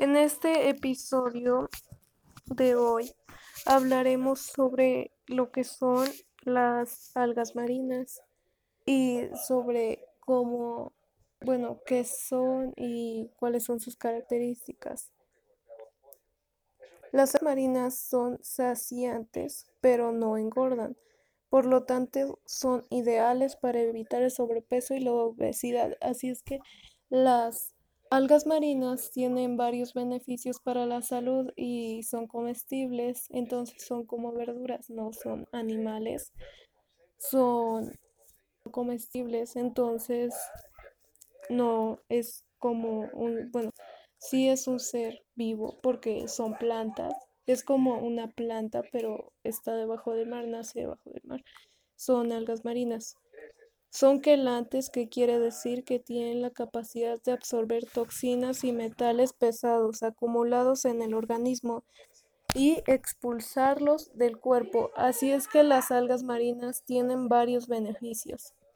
En este episodio de hoy hablaremos sobre lo que son las algas marinas y sobre cómo, bueno, qué son y cuáles son sus características. Las algas marinas son saciantes, pero no engordan. Por lo tanto, son ideales para evitar el sobrepeso y la obesidad. Así es que las algas marinas tienen varios beneficios para la salud y son comestibles, entonces son como verduras, no son animales, son comestibles, entonces no es como un, bueno, sí es un ser vivo porque son plantas es como una planta, pero está debajo del mar, nace debajo del mar. Son algas marinas. Son quelantes, que quiere decir que tienen la capacidad de absorber toxinas y metales pesados acumulados en el organismo y expulsarlos del cuerpo. Así es que las algas marinas tienen varios beneficios.